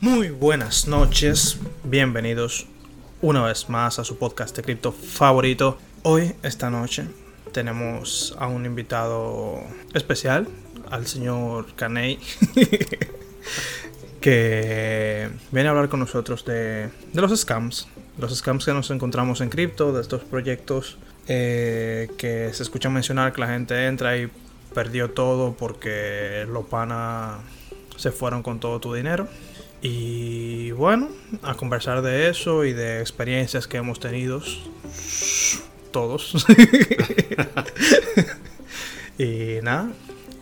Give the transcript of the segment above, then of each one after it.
Muy buenas noches, bienvenidos una vez más a su podcast de cripto favorito. Hoy, esta noche, tenemos a un invitado especial, al señor Caney, que viene a hablar con nosotros de, de, los scams, los scams que nos encontramos en cripto, de estos proyectos eh, que se escucha mencionar que la gente entra y perdió todo porque los panas se fueron con todo tu dinero. Y bueno, a conversar de eso y de experiencias que hemos tenido todos. y nada,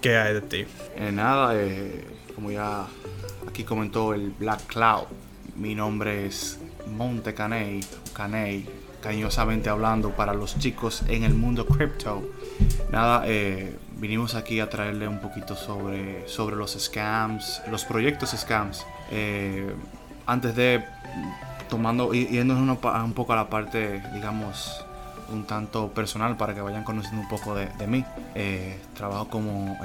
¿qué hay de ti? Eh, nada, eh, como ya aquí comentó el Black Cloud, mi nombre es Monte Caney, Caney, cariñosamente hablando para los chicos en el mundo cripto. Nada, eh, vinimos aquí a traerle un poquito sobre, sobre los scams, los proyectos scams. Eh, antes de tomando yendo un poco a la parte, digamos, un tanto personal para que vayan conociendo un poco de, mí. Eh, trabajo como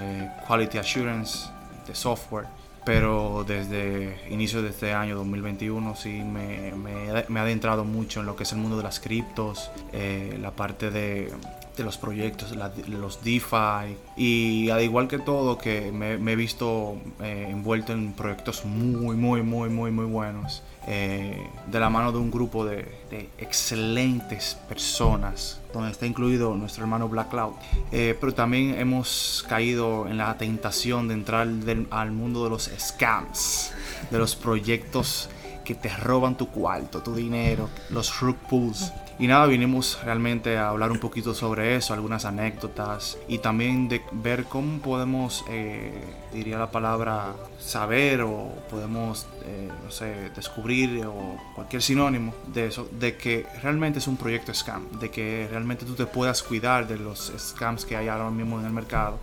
Quality Assurance de software pero desde inicio de este año 2021 sí me, me, me, he adentrado mucho en lo que es el mundo de las criptos, eh, la parte de, de los proyectos, los DeFi y al igual que todo que me, he visto eh, envuelto en proyectos muy, muy, muy, muy, muy buenos. Eh, de la mano de un grupo de, excelentes personas, donde está incluido nuestro hermano Black Cloud. Eh, pero también hemos caído en la tentación de entrar al mundo de los scams, de los proyectos que te roban tu cuarto, tu dinero, los rug pools. Y nada, vinimos realmente a hablar un poquito sobre eso, algunas anécdotas y también de ver cómo podemos, eh, diría la palabra, saber o podemos, eh, no sé, descubrir o cualquier sinónimo de eso, de que realmente es un proyecto scam, de que realmente tú te puedas cuidar de los scams que hay ahora mismo en el mercado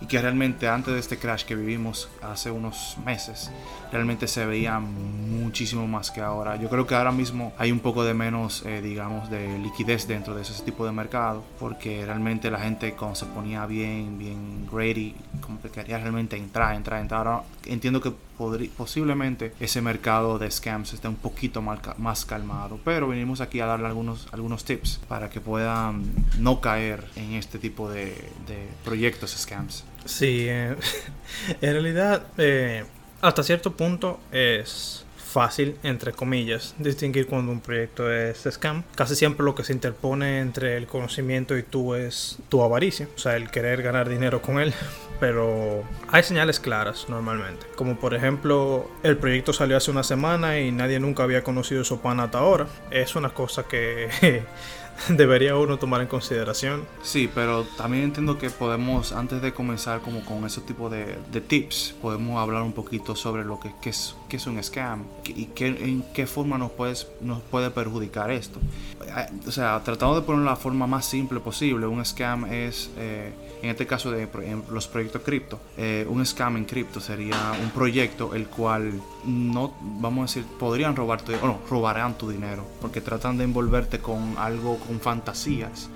y que realmente antes de este crash que vivimos hace unos meses, realmente se veía muchísimo más que ahora. Yo creo que ahora mismo hay un poco de menos, eh, digamos, de liquidez dentro de ese tipo de mercado, porque realmente la gente cuando se ponía bien, bien ready, como que quería realmente entrar, entrar, entrar. Ahora entiendo que posiblemente ese mercado de scams esté un poquito más, calmado, pero venimos aquí a darle algunos, algunos tips para que puedan no caer en este tipo de, de proyectos scams. Sí, eh, en realidad eh, hasta cierto punto es fácil, entre comillas, distinguir cuando un proyecto es scam. Casi siempre lo que se interpone entre el conocimiento y tú es tu avaricia, o sea, el querer ganar dinero con él. Pero hay señales claras normalmente, como por ejemplo el proyecto salió hace una semana y nadie nunca había conocido su pan hasta ahora. Es una cosa que debería uno tomar en consideración. Sí, pero también entiendo que podemos, antes de comenzar como con ese tipo de, tips, podemos hablar un poquito sobre lo que, es, es un scam y que, en qué forma nos, puedes, nos puede perjudicar esto. Eh, o sea, tratando de poner la forma más simple posible, un scam es... Eh, en este caso de los proyectos cripto, eh, un scam en cripto sería un proyecto el cual no, vamos a decir, podrían robarte, o no, robarán tu dinero, porque tratan de envolverte con algo, con fantasías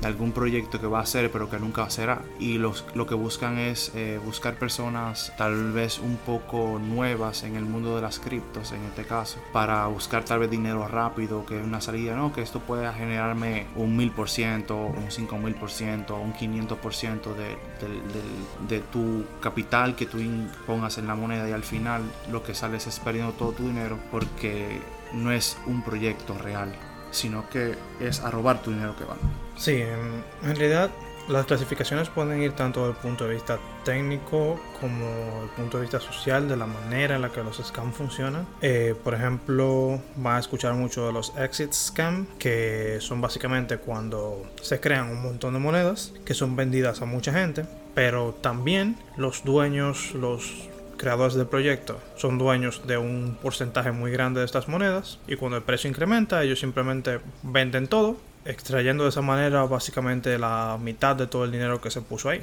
de algún proyecto que va a hacer pero que nunca será. Y los, lo que buscan es eh, buscar personas tal vez un poco nuevas en el mundo de las criptos, en este caso, para buscar tal vez dinero rápido, que una salida, no, que esto pueda generarme un mil por ciento, un cinco mil por ciento, un 500 por ciento de tu capital que tú pongas en la moneda y al final lo que sales es perdiendo todo tu dinero porque no es un proyecto real sino que es a robar tu dinero que van. Sí, en, realidad las clasificaciones pueden ir tanto desde el punto de vista técnico como desde el punto de vista social, de la manera en la que los scams funcionan. Eh, por ejemplo, va a escuchar mucho de los exit scam, que son básicamente cuando se crean un montón de monedas que son vendidas a mucha gente, pero también los dueños, los creadores del proyecto son dueños de un porcentaje muy grande de estas monedas y cuando el precio incrementa ellos simplemente venden todo, extrayendo de esa manera básicamente la mitad de todo el dinero que se puso ahí.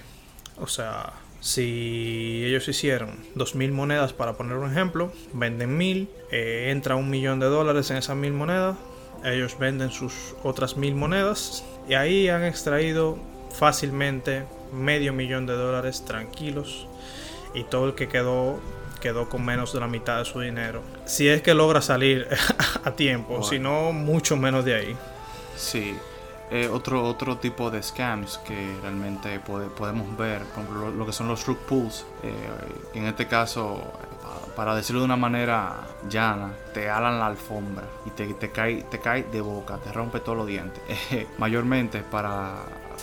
O sea, si ellos hicieron 2.000 monedas para poner un ejemplo, venden 1.000, eh, entra un millón de dólares en esas 1.000 monedas, ellos venden sus otras mil monedas y ahí han extraído fácilmente medio millón de dólares tranquilos y todo el que quedó quedó con menos de la mitad de su dinero. Si es que logra salir a tiempo, si no, mucho menos de ahí. Sí. Eh, otro, otro tipo de scams que realmente podemos ver, por lo, que son los rug pulls. Eh, en este caso, para decirlo de una manera llana, te alan la alfombra y te, te, cae, te cae de boca, te rompe todos los dientes. mayormente para,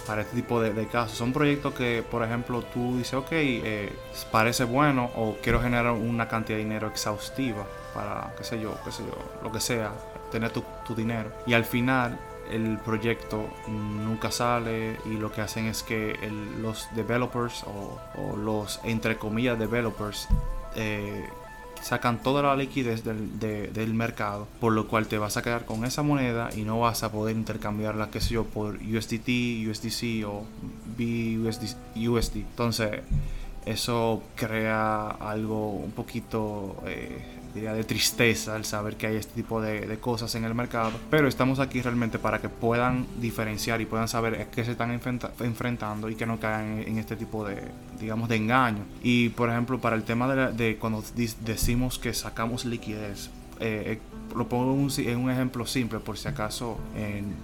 para este tipo de, casos. Son proyectos que, por ejemplo, tú dices, ok, eh, parece bueno o quiero generar una cantidad de dinero exhaustiva para, qué sé yo, qué sé yo, lo que sea, tener tu, tu dinero. Y al final el proyecto nunca sale y lo que hacen es que los developers o, los entre comillas developers eh, sacan toda la liquidez del, del, mercado, por lo cual te vas a quedar con esa moneda y no vas a poder intercambiarla, qué sé yo, por USDT, USDC o BUSD. USD. Entonces, eso crea algo un poquito eh, de tristeza al saber que hay este tipo de, cosas en el mercado. Pero estamos aquí realmente para que puedan diferenciar y puedan saber qué se están enfrentando y que no caigan en, este tipo de, digamos, de engaño. Y por ejemplo, para el tema de, de cuando decimos que sacamos liquidez, eh, lo pongo en un, ejemplo simple por si acaso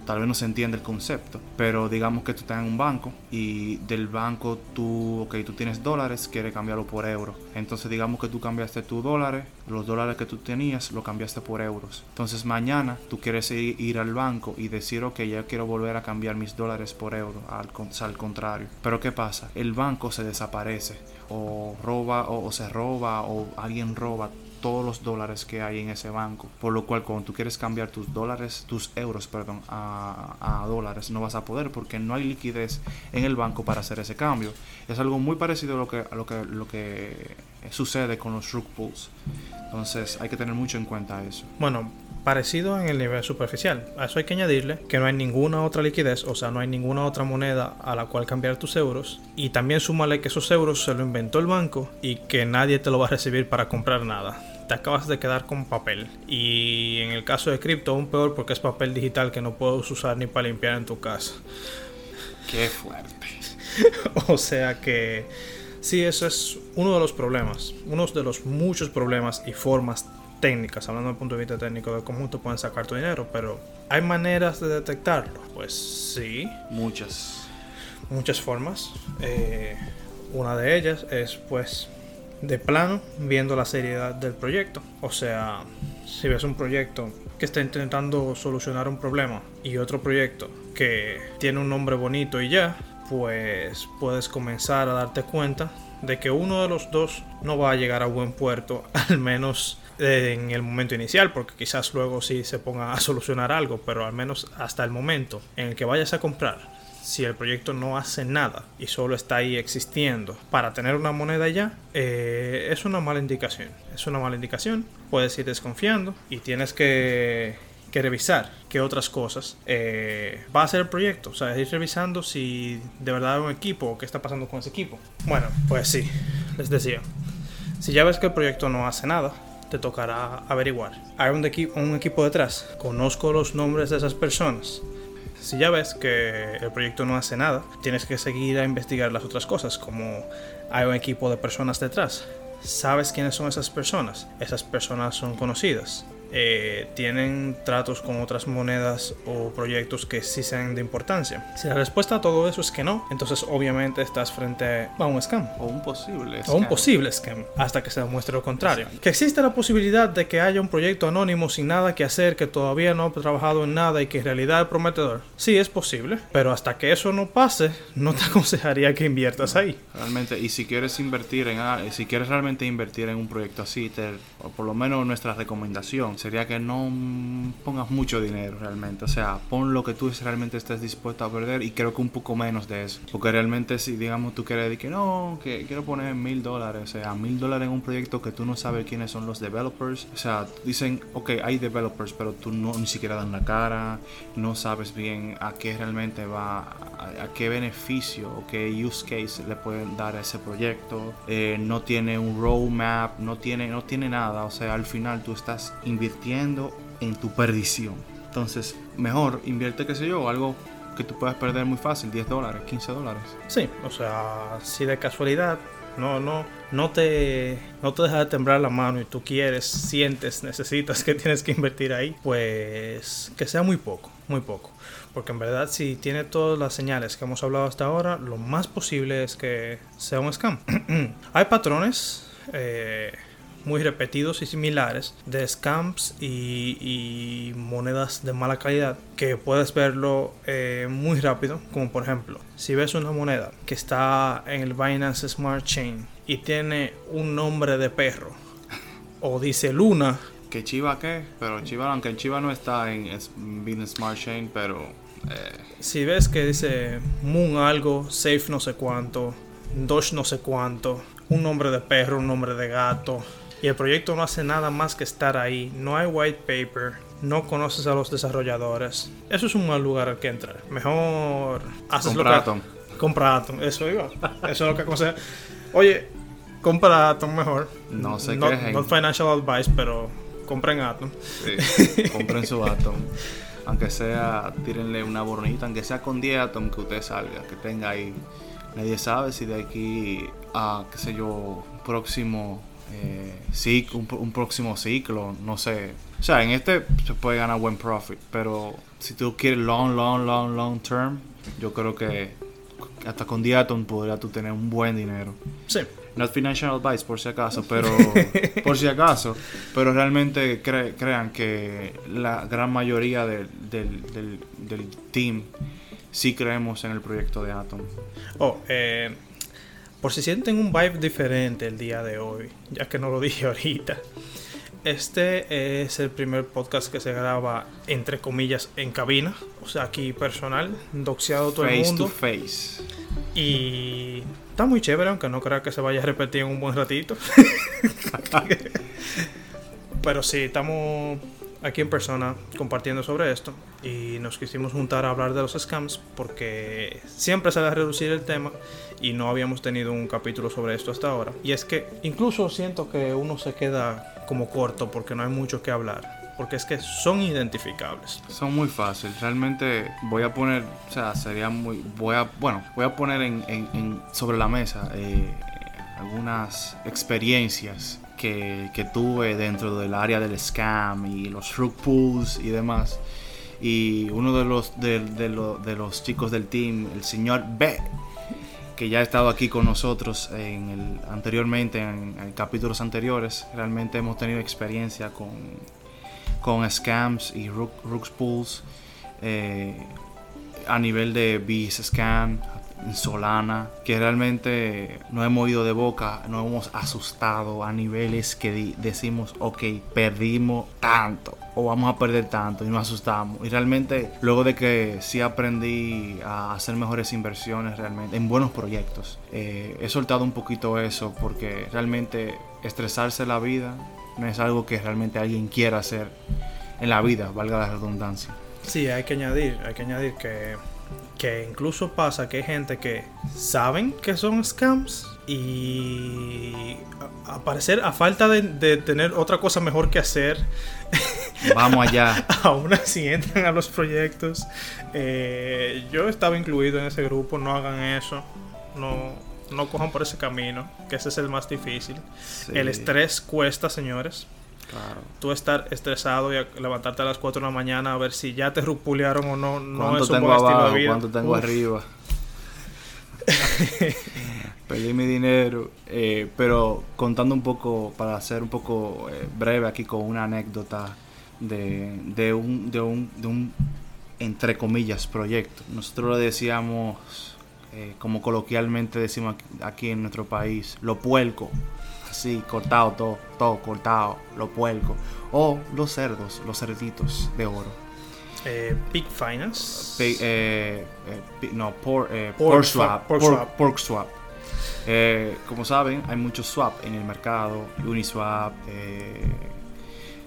tal vez no se entiende el concepto, pero digamos que tú estás en un banco y del banco tú, ok, tú tienes dólares, quieres cambiarlo por euros. Entonces digamos que tú cambiaste tus dólares, los dólares que tú tenías, lo cambiaste por euros. Entonces mañana tú quieres ir, al banco y decir, ok, ya quiero volver a cambiar mis dólares por euros, al contrario. Pero ¿qué pasa? El banco se desaparece o roba o se roba o alguien roba todos los dólares que hay en ese banco. Por lo cual cuando tú quieres cambiar tus dólares, tus euros, perdón, a, dólares, no vas a poder porque no hay liquidez en el banco para hacer ese cambio. Es algo muy parecido a lo que, a lo que, lo que sucede con los rug pools. Entonces hay que tener mucho en cuenta eso. Bueno, parecido en el nivel superficial. A eso hay que añadirle que no hay ninguna otra liquidez, o sea, no hay ninguna otra moneda a la cual cambiar tus euros. Y también súmale que esos euros se lo inventó el banco y que nadie te lo va a recibir para comprar nada te acabas de quedar con papel. Y en el caso de cripto, aún peor porque es papel digital que no puedes usar ni para limpiar en tu casa. Qué fuerte. o sea que sí, eso es uno de los problemas. Uno de los muchos problemas y formas técnicas, hablando desde el punto de vista técnico de cómo te pueden sacar tu dinero, pero ¿hay maneras de detectarlo? Pues sí. Muchas. Muchas formas. Eh, una de ellas es pues de plano viendo la seriedad del proyecto. O sea, si ves un proyecto que está intentando solucionar un problema y otro proyecto que tiene un nombre bonito y ya, pues puedes comenzar a darte cuenta de que uno de los dos no va a llegar a buen puerto, al menos en el momento inicial, porque quizás luego sí se ponga a solucionar algo, pero al menos hasta el momento en el que vayas a comprar si el proyecto no hace nada y solo está ahí existiendo para tener una moneda ya, eh, es una mala indicación. Es una mala indicación. Puedes ir desconfiando y tienes que, revisar qué otras cosas eh, va a hacer el proyecto. O sea, ir revisando si de verdad hay un equipo o qué está pasando con ese equipo. Bueno, pues sí, les decía. Si ya ves que el proyecto no hace nada, te tocará averiguar. Hay un, un equipo detrás. Conozco los nombres de esas personas si ya ves que el proyecto no hace nada, tienes que seguir a investigar las otras cosas, como hay un equipo de personas detrás. ¿Sabes quiénes son esas personas? Esas personas son conocidas. Eh, tienen tratos con otras monedas o proyectos que sí sean de importancia? Si la respuesta a todo eso es que no, entonces obviamente estás frente a un scam. O un posible scam. O un posible scam, hasta que se demuestre lo contrario. Que existe la posibilidad de que haya un proyecto anónimo sin nada que hacer, que todavía no ha trabajado en nada y que en realidad es prometedor. Sí, es posible, pero hasta que eso no pase, no te aconsejaría que inviertas ahí. Realmente, y si quieres invertir en, si quieres realmente invertir en un proyecto así, te, o por lo menos nuestra recomendación sería que no pongas mucho dinero realmente. O sea, pon lo que tú realmente estés dispuesto a perder y creo que un poco menos de eso. Porque realmente si digamos tú quieres decir que no, que quiero poner mil dólares, o sea, mil dólares en un proyecto que tú no sabes quiénes son los developers. O sea, dicen, ok, hay developers, pero tú no ni siquiera dan la cara, no sabes bien a qué realmente va, a, qué beneficio o qué use case le pueden dar a ese proyecto. Eh, no tiene un roadmap, no tiene, no tiene nada. O sea, al final tú estás invirtiendo en tu perdición. Entonces, mejor invierte, qué sé yo, algo que tú puedas perder muy fácil, 10 dólares, 15 dólares. Sí, o sea, si de casualidad no, no, no te, no te deja de temblar la mano y tú quieres, sientes, necesitas que tienes que invertir ahí, pues que sea muy poco, muy poco. Porque en verdad si tiene todas las señales que hemos hablado hasta ahora, lo más posible es que sea un scam. Hay patrones eh, muy repetidos y similares de scams y, y monedas de mala calidad que puedes verlo eh, muy rápido. Como por ejemplo, si ves una moneda que está en el Binance Smart Chain y tiene un nombre de perro o dice Luna. ¿Que Chiva qué? Pero Chiva, aunque Chiva no está en Binance Smart Chain, pero eh, Si ves que dice Moon algo, Safe no sé cuánto, Doge no sé cuánto, un nombre de perro, un nombre de gato, y el proyecto no hace nada más que estar ahí, no hay white paper, no conoces a los desarrolladores, eso es un mal lugar al que entrar. Mejor haces Compra lo que... Atom. Compra Atom, eso iba. Eso es lo que aconseja. Oye, compra Atom mejor. No se Not- quejen. Not financial advice, pero compren Atom. sí, compren su Atom. Aunque sea, tírenle una bornita, aunque sea con 10 Atom que usted salga, que tenga ahí. Nadie sabe si de aquí a, qué sé yo, próximo eh, un, un próximo ciclo, no sé. O sea, en este se puede ganar buen profit, pero si tú quieres long, long, long, long term, yo creo que hasta con 10 Atom podrías tú tener un buen dinero. Sí. Not financial advice por si acaso, pero por si acaso, pero realmente cre- crean que la gran mayoría del, del, del, del team sí creemos en el proyecto de Atom. Oh, eh, por si sienten un vibe diferente el día de hoy, ya que no lo dije ahorita. Este es el primer podcast que se graba, entre comillas, en cabina. O sea, aquí personal, doxeado todo el Face mundo. to face. Y está muy chévere, aunque no crea que se vaya a repetir en un buen ratito. Pero sí, estamos aquí en persona compartiendo sobre esto y nos quisimos juntar a hablar de los scams porque siempre va a reducir el tema y no habíamos tenido un capítulo sobre esto hasta ahora. Y es que incluso siento que uno se queda como corto porque no hay mucho que hablar. Porque es que son identificables. Son muy fáciles. Realmente voy a poner, o sea, sería muy, voy a, bueno, voy a poner en, en- en- sobre la mesa eh, algunas experiencias que, que tuve dentro del área del scam y los rug pulls y demás. Y uno de los, de, de de los chicos del team, el señor B, que ya ha estado aquí con nosotros en el, anteriormente, en, capítulos anteriores, realmente hemos tenido experiencia con, con scams y rook, pools eh, a nivel de Bees Scam, en Solana, que realmente no hemos ido de boca, nos hemos asustado a niveles que decimos, ok, perdimos tanto o vamos a perder tanto y nos asustamos. Y realmente luego de que sí aprendí a hacer mejores inversiones realmente en buenos proyectos, eh, he soltado un poquito eso porque realmente estresarse la vida no es algo que realmente alguien quiera hacer en la vida, valga la redundancia. Sí, hay que añadir, hay que añadir que, que incluso pasa que hay gente que saben que son scams y a, a parecer a falta de, de tener otra cosa mejor que hacer, Vamos allá. aún así entran a los proyectos. Eh, yo estaba incluido en ese grupo, no hagan eso, no, no cojan por ese camino, que ese es el más difícil. Sí, El estrés cuesta, señores. Claro. Tú estar estresado y levantarte a las 4 de la mañana a ver si ya te rupulearon o no, no ¿Cuánto es un tengo buen estilo abajo? de vida. ¿Cuánto tengo Uf. arriba? Perdí mi dinero. eh, pero contando un poco, para ser un poco eh, breve aquí con una anécdota de, de, un, de, un, de un, entre comillas, proyecto. Nosotros le decíamos, eh, como coloquialmente decimos aquí, aquí en nuestro país, lo puerco. Así, cortado todo, todo cortado, lo puerco. O los cerdos, los cerditos de oro. Eh, Big Finance. Eh, eh, no, por, eh, Pork pork swap, pork pork- swap. pork swap. Como saben, hay muchos swap en el mercado. Uniswap,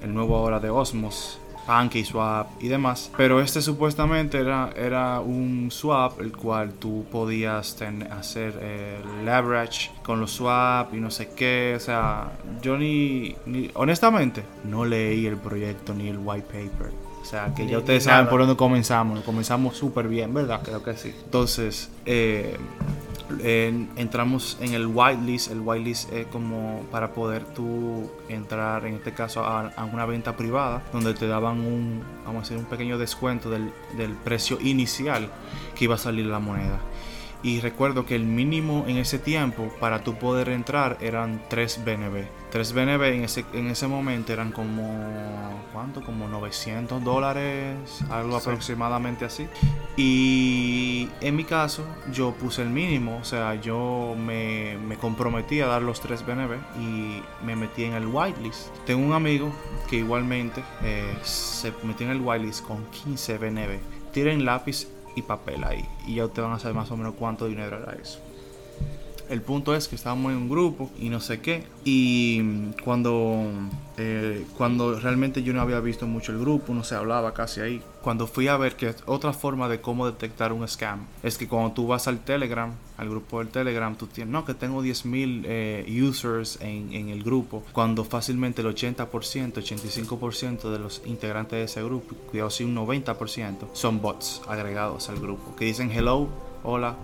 el nuevo ahora de Osmos, PancakeSwap y demás. Pero este supuestamente era, era un swap el cual tú podías ten- hacer eh, leverage con los swap y no sé qué. O sea, yo ni, ni- honestamente no leí el proyecto ni el white paper. O sea, que ya ustedes saben por dónde comenzamos. Comenzamos súper bien, ¿verdad? Creo que sí. Entonces, eh, entramos en el whitelist. El whitelist es como para poder tú entrar, en este caso, a, una venta privada, donde te daban un, vamos a decir, un pequeño descuento del, del precio inicial que iba a salir la moneda. Y recuerdo que el mínimo en ese tiempo para tú poder entrar eran 3 BNB. 3 BNB en ese, en ese momento eran como, ¿cuánto? Como 900 dólares, algo aproximadamente así. Y en mi caso yo puse el mínimo, o sea, yo me, me comprometí a dar los 3 BNB y me metí en el whitelist. Tengo un amigo que igualmente eh, se metió en el whitelist con 15 BNB. Tiren lápiz y papel ahí. Y ya ustedes van a saber más o menos cuánto dinero era eso. El punto es que estábamos en un grupo y no sé qué. Y cuando, eh, cuando realmente yo no había visto mucho el grupo, no se hablaba casi ahí. Cuando fui a ver que otra forma de cómo detectar un scam es que cuando tú vas al Telegram, al grupo del Telegram, tú tienes, no, que tengo 10.000 eh, users en, en, el grupo, cuando fácilmente el 80%, 85% de los integrantes de ese grupo, cuidado si un 90%, son bots agregados al grupo, que dicen hello, hola,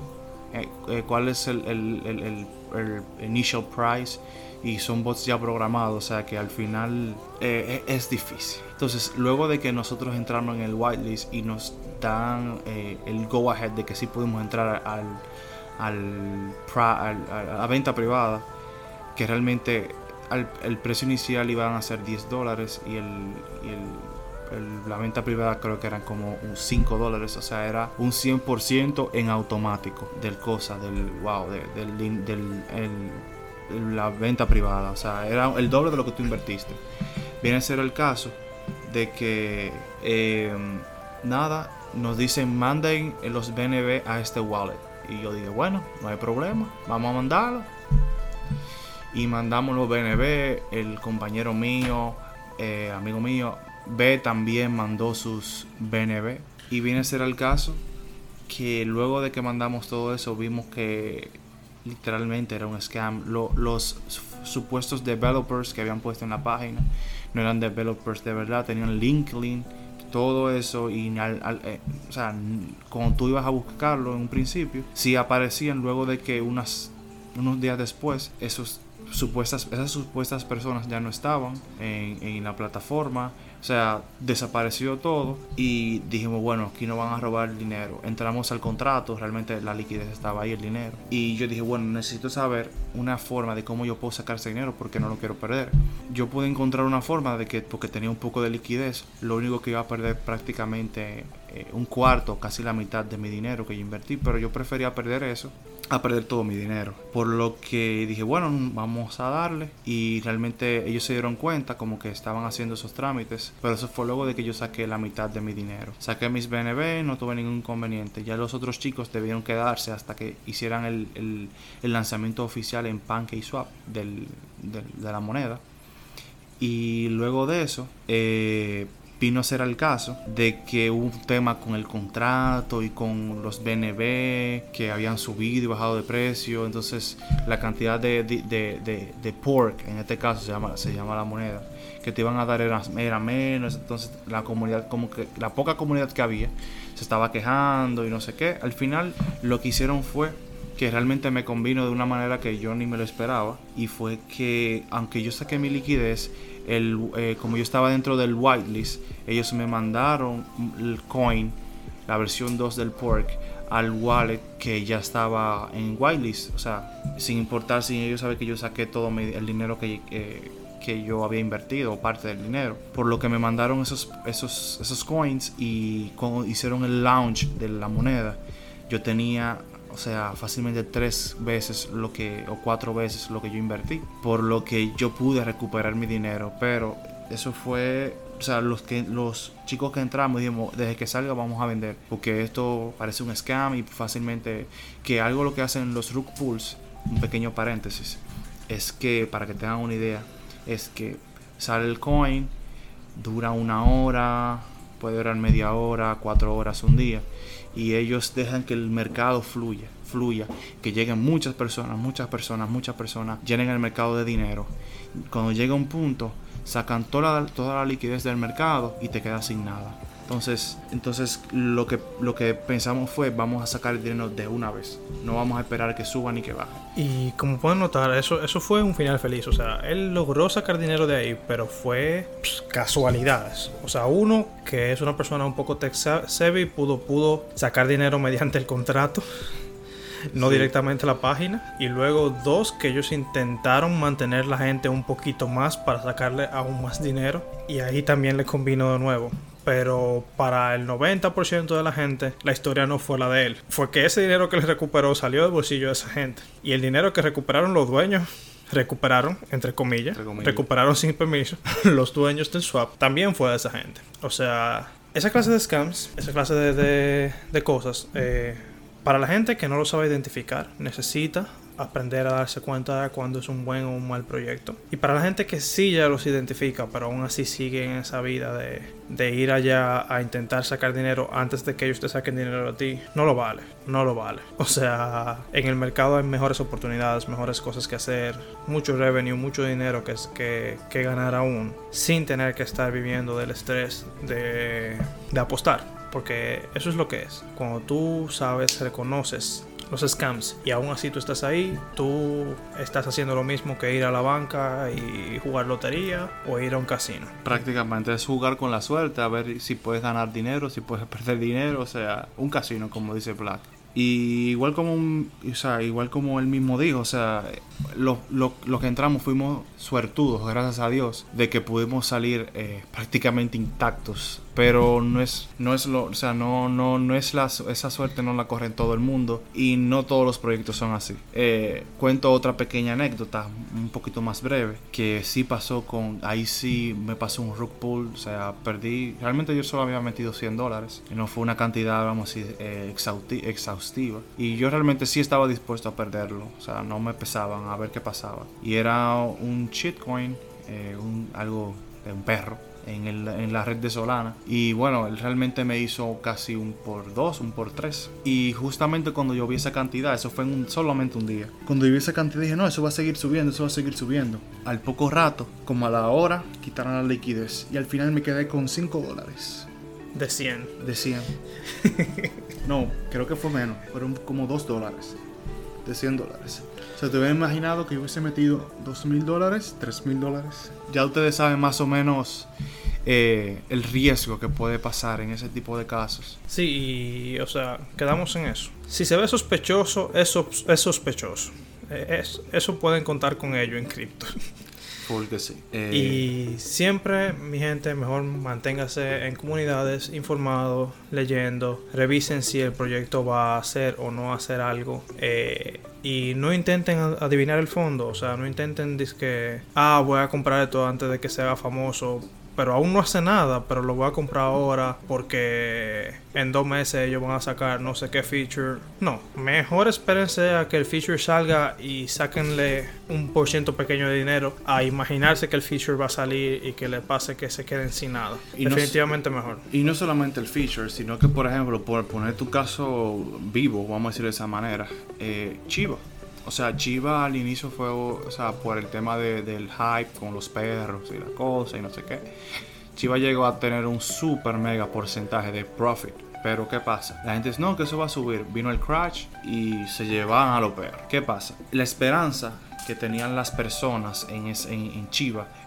eh, eh, cuál es el, el, el, initial price y son bots ya programados, o sea que al final eh, e, es difícil. Entonces, luego de que nosotros entramos en el whitelist y nos dan el go ahead de que sí podemos entrar al, al, a la venta privada, que realmente el precio inicial iban a ser 10 dólares el, y el la venta privada creo que eran como 5 dólares, o sea, era un 100% en automático del cosa, del wow, del, del, la venta privada, o sea, era el doble de lo que tú invertiste. Viene a ser el caso de que em, nada, nos dicen manden los BNB a este wallet. Y yo dije, bueno, no hay problema, vamos a mandarlo. Y mandamos los BNB, el compañero mío, eh, amigo mío, B también mandó sus BNB. Y viene a ser el caso que luego de que mandamos todo eso vimos que literalmente era un scam. los supuestos developers que habían puesto en la página no eran developers de verdad, tenían LinkedIn, todo eso. Y al, eh, o sea, cuando tú ibas a buscarlo en un principio, sí aparecían luego de que unas, unos días después esos supuestas, esas supuestas personas ya no estaban en la plataforma o sea, desapareció todo y dijimos, bueno, aquí no van a robar el dinero. Entramos al contrato, realmente la liquidez estaba ahí, el dinero. Y yo dije, bueno, necesito saber una forma de cómo yo puedo sacar ese dinero porque no lo quiero perder. Yo pude encontrar una forma de que, porque tenía un poco de liquidez, lo único que iba a perder prácticamente eh, un cuarto, casi la mitad de mi dinero que yo invertí, pero yo prefería perder eso a perder todo mi dinero. Por lo que dije, bueno, vamos a darle. Y realmente ellos se dieron cuenta como que estaban haciendo esos trámites. Pero eso fue luego de que yo saqué la mitad de mi dinero. Saqué mis BNB, no tuve ningún inconveniente. Ya los otros chicos debieron quedarse hasta que hicieran el, lanzamiento oficial en PancakeSwap del, de la moneda. Y luego de eso, eh, vino a ser el caso de que hubo un tema con el contrato y con los BNB que habían subido y bajado de precio. Entonces la cantidad de, de, de, pork, en este caso se llama, se llama la moneda, que te iban a dar era, era, menos. Entonces la comunidad, como que la poca comunidad que había, se estaba quejando y no sé qué. Al final lo que hicieron fue que realmente me convino de una manera que yo ni me lo esperaba y fue que aunque yo saqué mi liquidez el, eh, como yo estaba dentro del whitelist, ellos me mandaron el coin, la versión 2 del pork, al wallet que ya estaba en whitelist. O sea, sin importar, sin ellos saber que yo saqué todo el dinero que, eh, que yo había invertido, parte del dinero. Por lo que me mandaron esos, esos, esos coins y hicieron el launch de la moneda. Yo tenía o sea, fácilmente tres veces lo que, o cuatro veces lo que yo invertí, por lo que yo pude recuperar mi dinero, pero eso fue, o sea, los, que, los chicos que entramos dijimos, desde que salga vamos a vender, porque esto parece un scam y fácilmente, que algo lo que hacen los Rook Pools, un pequeño paréntesis, es que, para que tengan una idea, es que sale el coin, dura una hora, puede durar media hora, cuatro horas, un día y ellos dejan que el mercado fluya, fluya, que lleguen muchas personas, muchas personas, muchas personas, llenen el mercado de dinero. Cuando llega un punto, sacan toda, toda la liquidez del mercado y te quedas sin nada. Entonces, entonces lo que lo que pensamos fue vamos a sacar el dinero de una vez. No vamos a esperar que suba ni que baje. Y como pueden notar, eso, eso fue un final feliz. O sea, él logró sacar dinero de ahí, pero fue pues, casualidades. O sea, uno que es una persona un poco tech savvy pudo, pudo sacar dinero mediante el contrato no Sí. directamente a la página. Y luego dos, que ellos intentaron mantener la gente un poquito más para sacarle aún más dinero. Y ahí también le combinó de nuevo. Pero para el 90% de la gente, la historia no fue la de él. Fue que ese dinero que le recuperó salió del bolsillo de esa gente. Y el dinero que recuperaron los dueños, recuperaron, entre comillas, Entre comillas. recuperaron sin permiso, los dueños del swap, también fue de esa gente. O sea, esa clase de scams, esa clase de, de- de cosas, eh, para la gente que no lo sabe identificar, necesita aprender a darse cuenta de cuando es un buen o un mal proyecto. Y para la gente que sí ya los identifica, pero aún así sigue en esa vida de, de ir allá a intentar sacar dinero antes de que ellos te saquen dinero a ti, no lo vale, no lo vale. O sea, en el mercado hay mejores oportunidades, mejores cosas que hacer, mucho revenue, mucho dinero que, que, que ganar aún, sin tener que estar viviendo del estrés de, de apostar. Porque eso es lo que es. Cuando tú sabes, reconoces los scams y aún así tú estás ahí, tú estás haciendo lo mismo que ir a la banca y jugar lotería o ir a un casino. Prácticamente es jugar con la suerte, a ver si puedes ganar dinero, si puedes perder dinero, o sea, un casino, como dice Black. Y igual como un- o sea, igual como él mismo dijo, o sea, los lo, lo que entramos fuimos suertudos, gracias a Dios, de que pudimos salir eh, prácticamente intactos. Pero no es, no es lo, o sea, no, no, no es la, esa suerte no la corre en todo el mundo y no todos los proyectos son así. Eh, cuento otra pequeña anécdota, un poquito más breve, que sí pasó con, ahí sí me pasó un rug pull, o sea, perdí, realmente yo solo había metido 100 dólares, y no fue una cantidad, vamos a decir, eh, exhausti- exhaustiva. Y yo realmente sí estaba dispuesto a perderlo, o sea, no me pesaban a ver qué pasaba. Y era un shitcoin, eh, un, algo de un perro en, el- en la red de Solana. Y bueno, él realmente me hizo casi un por dos, un por tres. Y justamente cuando yo vi esa cantidad, eso fue en un- solamente un día. Cuando yo vi esa cantidad dije, no, eso va a seguir subiendo, eso va a seguir subiendo. Al poco rato, como a la hora, quitaron la liquidez. Y al final me quedé con 5 dólares De 100. de 100. no, creo que fue menos, fueron como 2 dólares de 100 dólares. O sea, te hubiera imaginado que yo hubiese metido 2 mil dólares, 3 mil dólares. Ya ustedes saben más o menos eh, el riesgo que puede pasar en ese tipo de casos. Sí, y, o sea, quedamos en eso. Si se ve sospechoso, es, es sospechoso. Eh, es- eso pueden contar con ello en cripto. Porque sí. Eh, Y siempre, mi gente, mejor manténgase en comunidades, informados, leyendo, revisen si el proyecto va a hacer o no hacer algo. eh, y no intenten adivinar el fondo, o sea, no intenten que, ah, voy a comprar esto antes de que se haga famoso. Pero aún no hace nada, pero lo voy a comprar ahora porque en dos meses ellos van a sacar no sé qué feature. No, mejor espérense a que el feature salga y sáquenle un por ciento pequeño de dinero a imaginarse que el feature va a salir y que le pase que se queden sin nada. Y no Definitivamente mejor. Y no solamente el feature, sino que, por ejemplo, por poner tu caso vivo, vamos a decirlo de esa manera, eh, Chiva. O sea, Chiva al inicio fue, o sea, por el tema de- del hype con los perros y la cosa y no sé qué. Chiva llegó a tener un super mega porcentaje de profit. Pero ¿qué pasa? La gente dice, no, que eso va a subir. Vino el crash y se llevaban a los perros. ¿Qué pasa? La esperanza que tenían las personas en, es- en,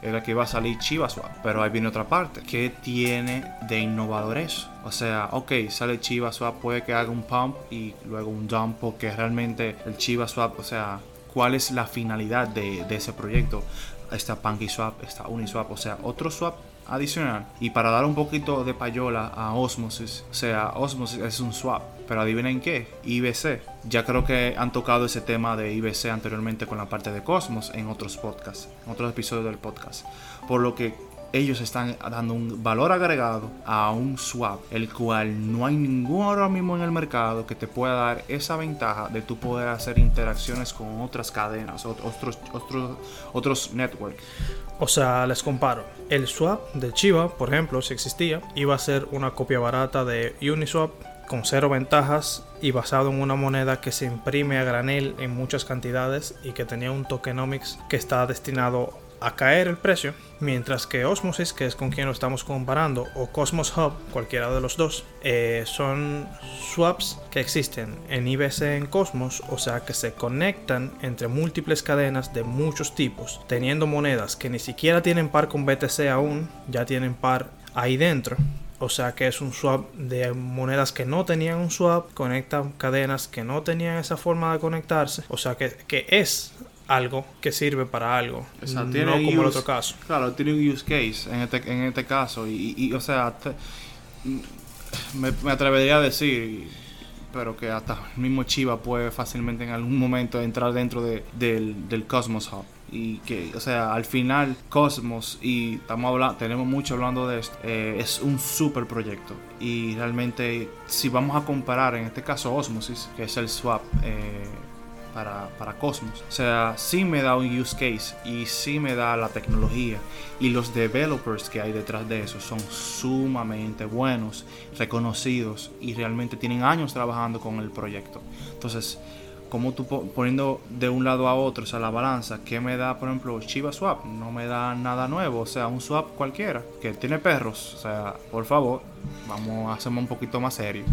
era que iba a salir Chiva Swap. Pero ahí viene otra parte. ¿Qué tiene de innovador eso? O sea, ok, sale Chiva Swap, puede que haga un pump y luego un dump, porque realmente el Chiva Swap, o sea, ¿cuál es la finalidad de, de ese proyecto? Está PancakeSwap, está Uniswap, o sea, otro swap adicional. Y para dar un poquito de payola a Osmosis, o sea, Osmosis es un swap, pero adivinen qué, IBC. Ya creo que han tocado ese tema de IBC anteriormente con la parte de Cosmos en otros podcasts, en otros episodios del podcast. Por lo que ellos están dando un valor agregado a un swap, el cual no hay ninguno ahora mismo en el mercado que te pueda dar esa ventaja de tú poder hacer interacciones con otras cadenas, ot- otros, otros, otros networks. O sea, les comparo. El swap de Chiva, por ejemplo, si existía, iba a ser una copia barata de Uniswap con cero ventajas y basado en una moneda que se imprime a granel en muchas cantidades y que tenía un tokenomics que está destinado a caer el precio, mientras que Osmosis, que es con quien lo estamos comparando, o Cosmos Hub, cualquiera de los dos, eh, son swaps que existen en IBC en Cosmos, o sea que se conectan entre múltiples cadenas de muchos tipos, teniendo monedas que ni siquiera tienen par con BTC aún, ya tienen par ahí dentro. O sea que es un swap de monedas que no tenían un swap, conectan cadenas que no tenían esa forma de conectarse. O sea que, que es algo que sirve para algo. Tiene como use- el otro caso. Claro, tiene un use case en este, en este caso. Y, y, o sea, te- me, me atrevería a decir, pero que hasta el mismo Chiva puede fácilmente en algún momento entrar dentro de- del, del Cosmos Hub. Y que, o sea, al final Cosmos, y estamos hablando, tenemos mucho hablando de esto, eh, es un super proyecto. Y realmente, si vamos a comparar, en este caso Osmosis, que es el swap eh, para, para Cosmos. O sea, sí me da un use case y sí me da la tecnología. Y los developers que hay detrás de eso son sumamente buenos, reconocidos y realmente tienen años trabajando con el proyecto. Entonces, como tú po- poniendo de un lado a otro, o sea, la balanza, ¿qué me da, por ejemplo, Chiva Swap? No me da nada nuevo, o sea, un swap cualquiera, que tiene perros, o sea, por favor, vamos a hacerme un poquito más serio.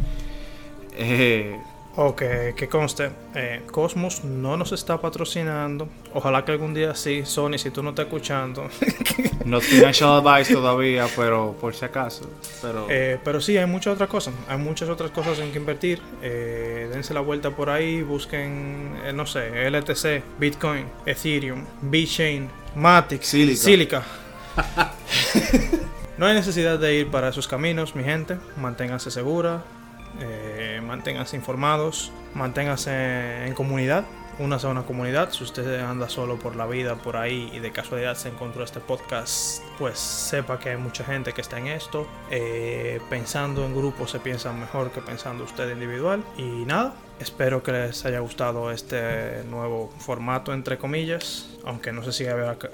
Eh, O que, conste, eh, Cosmos no nos está patrocinando. Ojalá que algún día sí, Sony, si tú no estás escuchando. No financial advice todavía, pero por si acaso. Pero Eh, pero sí, hay muchas otras cosas. Hay muchas otras cosas en que invertir. Eh, dense la vuelta por ahí. Busquen, eh, no sé, LTC, Bitcoin, Ethereum, B-Chain, Matic, Silica. Silica. no hay necesidad de ir para esos caminos, mi gente. Manténganse segura. Eh, manténganse informados. Manténganse en comunidad. Únase a una comunidad. Si usted anda solo por la vida, por ahí, y de casualidad se encontró este podcast, pues sepa que hay mucha gente que está en esto. Eh, pensando en grupo se piensa mejor que pensando usted individual. Y nada, espero que les haya gustado este nuevo formato, entre comillas. Aunque no sé si,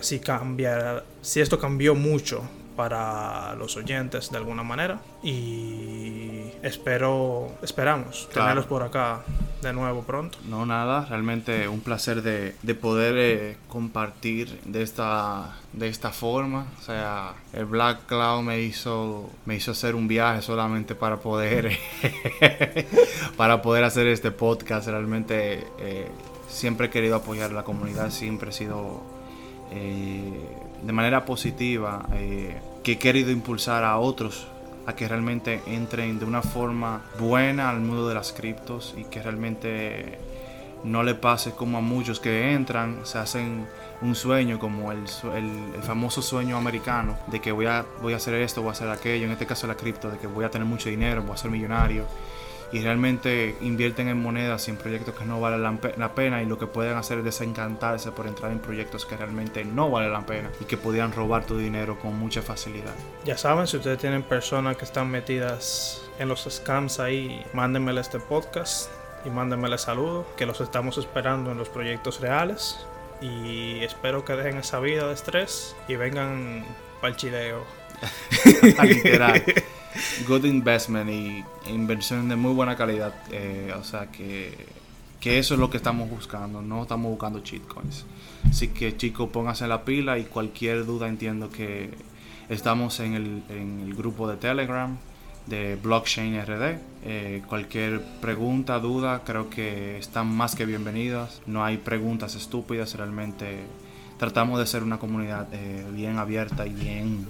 si, si esto cambió mucho para los oyentes de alguna manera. Y espero, esperamos Claro. tenerlos por acá de nuevo pronto. no nada, realmente un placer de, de poder eh, compartir de esta de esta forma. O sea, el Black Cloud me hizo me hizo hacer un viaje solamente para poder para poder hacer este podcast. Realmente eh, siempre he querido apoyar a la comunidad, siempre he sido eh, de manera positiva eh, que he querido impulsar a otros a que realmente entren de una forma buena al mundo de las criptos y que realmente no le pase como a muchos que entran, se hacen un sueño como el, el- el famoso sueño americano de que voy a, voy a hacer esto, voy a hacer aquello, en este caso la cripto, de que voy a tener mucho dinero, voy a ser millonario y realmente invierten en monedas y en proyectos que no valen la, pe- la pena y lo que pueden hacer es desencantarse por entrar en proyectos que realmente no valen la pena y que podrían robar tu dinero con mucha facilidad. Ya saben, si ustedes tienen personas que están metidas en los scams ahí, mándenmele este podcast y mándenmele saludos, que los estamos esperando en los proyectos reales. Y espero que dejen esa vida de estrés y vengan para el chileo. Literal. Good investment y inversión de muy buena calidad. eh, o sea que, que eso es lo que estamos buscando. No estamos buscando shitcoins. Así que chicos, pónganse la pila y cualquier duda entiendo que estamos en el, en el grupo de Telegram de Blockchain RD. Eh, cualquier pregunta, duda, creo que están más que bienvenidas. No hay preguntas estúpidas, realmente tratamos de ser una comunidad eh, bien abierta y bien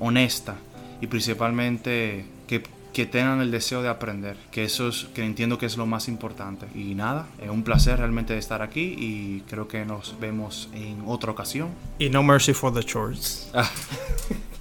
honesta y principalmente que, que tengan el deseo de aprender, que eso es, que entiendo que es lo más importante. Y nada, es un placer realmente estar aquí y creo que nos vemos en otra ocasión. Y no mercy for the shorts.